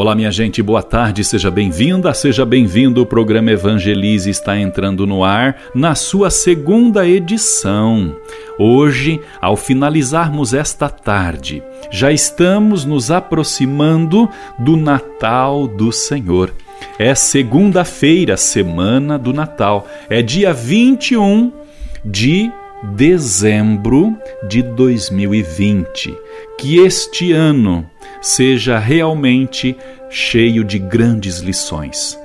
Olá, minha gente, boa tarde, seja bem-vinda, seja bem-vindo. O programa Evangelize está entrando no ar na sua segunda edição. Hoje, ao finalizarmos esta tarde, já estamos nos aproximando do Natal do Senhor. É segunda-feira, semana do Natal. É dia 21 de dezembro de 2020. Que este ano seja realmente cheio de grandes lições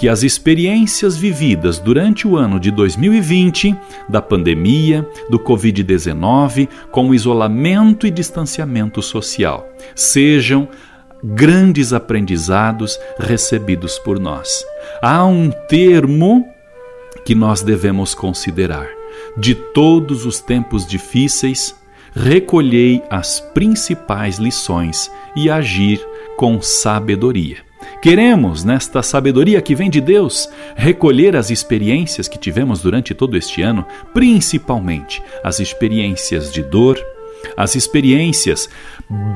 que as experiências vividas durante o ano de 2020, da pandemia, do Covid-19, com o isolamento e distanciamento social, sejam grandes aprendizados recebidos por nós. Há um termo que nós devemos considerar. De todos os tempos difíceis, recolhei as principais lições e agir com sabedoria. Queremos, nesta sabedoria que vem de Deus, recolher as experiências que tivemos durante todo este ano, principalmente as experiências de dor, as experiências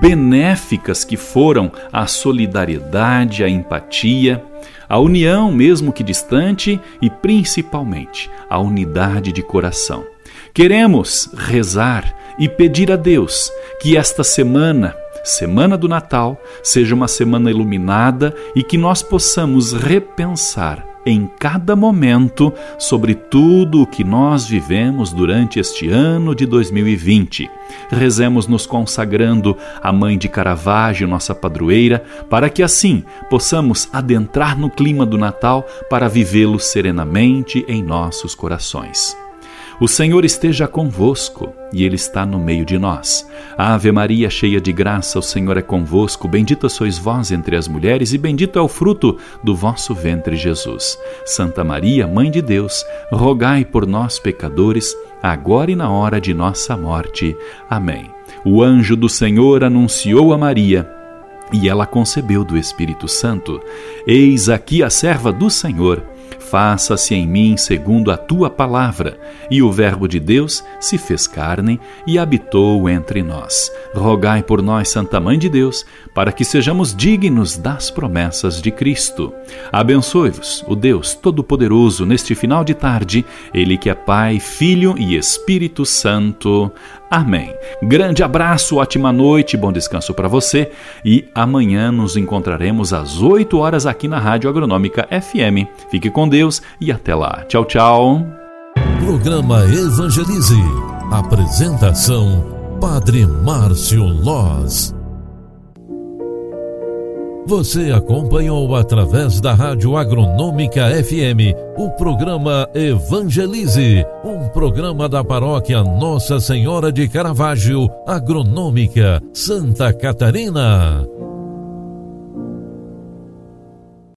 benéficas que foram a solidariedade, a empatia, a união, mesmo que distante, e principalmente a unidade de coração. Queremos rezar e pedir a Deus que esta semana Semana do Natal seja uma semana iluminada e que nós possamos repensar em cada momento sobre tudo o que nós vivemos durante este ano de 2020. Rezemos nos consagrando à Mãe de Caravaggio, nossa padroeira, para que assim possamos adentrar no clima do Natal para vivê-lo serenamente em nossos corações. O Senhor esteja convosco e Ele está no meio de nós. Ave Maria, cheia de graça, o Senhor é convosco. Bendita sois vós entre as mulheres e bendito é o fruto do vosso ventre, Jesus. Santa Maria, Mãe de Deus, rogai por nós, pecadores, agora e na hora de nossa morte. Amém. O anjo do Senhor anunciou a Maria. E ela concebeu do Espírito Santo. Eis aqui a serva do Senhor faça-se em mim segundo a tua palavra. E o Verbo de Deus se fez carne e habitou entre nós. Rogai por nós, Santa Mãe de Deus, para que sejamos dignos das promessas de Cristo. Abençoe-vos, o Deus Todo-Poderoso, neste final de tarde, Ele que é Pai, Filho e Espírito Santo. Amém. Grande abraço, ótima noite, bom descanso para você e amanhã nos encontraremos às 8 horas aqui na Rádio Agronômica FM. Fique com Deus e até lá. Tchau, tchau. Programa Evangelize. Apresentação: Padre Márcio Loz. Você acompanhou através da Rádio Agronômica FM o programa Evangelize, um programa da paróquia Nossa Senhora de Caravaggio, Agronômica, Santa Catarina.